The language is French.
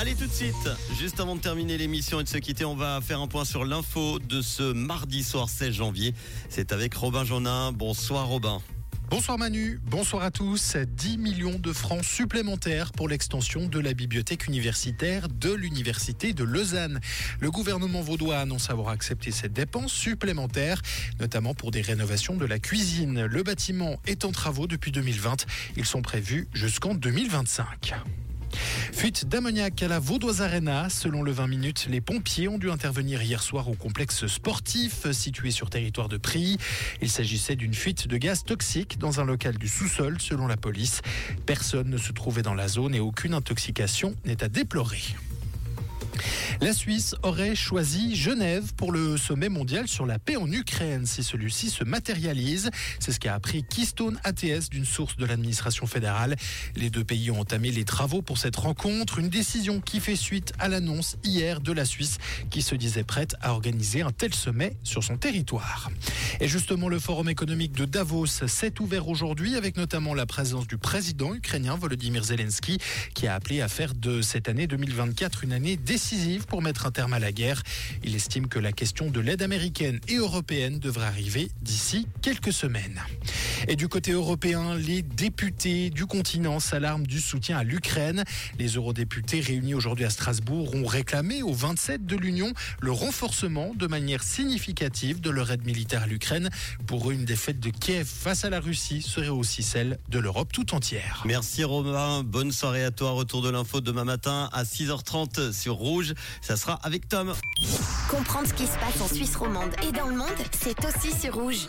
Allez tout de suite, juste avant de terminer l'émission et de se quitter, on va faire un point sur l'info de ce mardi soir 16 janvier. C'est avec Robin Jonin. Bonsoir Robin. Bonsoir Manu, bonsoir à tous. 10 millions de francs supplémentaires pour l'extension de la bibliothèque universitaire de l'Université de Lausanne. Le gouvernement vaudois annonce avoir accepté cette dépense supplémentaire, notamment pour des rénovations de la cuisine. Le bâtiment est en travaux depuis 2020. Ils sont prévus jusqu'en 2025. Fuite d'ammoniac à la Vaudoise Arena. Selon le 20 minutes, les pompiers ont dû intervenir hier soir au complexe sportif situé sur territoire de Prix. Il s'agissait d'une fuite de gaz toxique dans un local du sous-sol, selon la police. Personne ne se trouvait dans la zone et aucune intoxication n'est à déplorer. La Suisse aurait choisi Genève pour le sommet mondial sur la paix en Ukraine si celui-ci se matérialise. C'est ce qu'a appris Keystone ATS d'une source de l'administration fédérale. Les deux pays ont entamé les travaux pour cette rencontre, une décision qui fait suite à l'annonce hier de la Suisse qui se disait prête à organiser un tel sommet sur son territoire. Et justement, le forum économique de Davos s'est ouvert aujourd'hui avec notamment la présence du président ukrainien Volodymyr Zelensky qui a appelé à faire de cette année 2024 une année décisive pour mettre un terme à la guerre. Il estime que la question de l'aide américaine et européenne devrait arriver d'ici quelques semaines. Et du côté européen, les députés du continent s'alarment du soutien à l'Ukraine. Les eurodéputés réunis aujourd'hui à Strasbourg ont réclamé aux 27 de l'Union le renforcement de manière significative de leur aide militaire à l'Ukraine. Pour eux, une défaite de Kiev face à la Russie serait aussi celle de l'Europe tout entière. Merci Romain, bonne soirée à toi. Retour de l'info demain matin à 6h30 sur Rouge. Ça sera avec Tom. Comprendre ce qui se passe en Suisse romande et dans le monde, c'est aussi sur Rouge.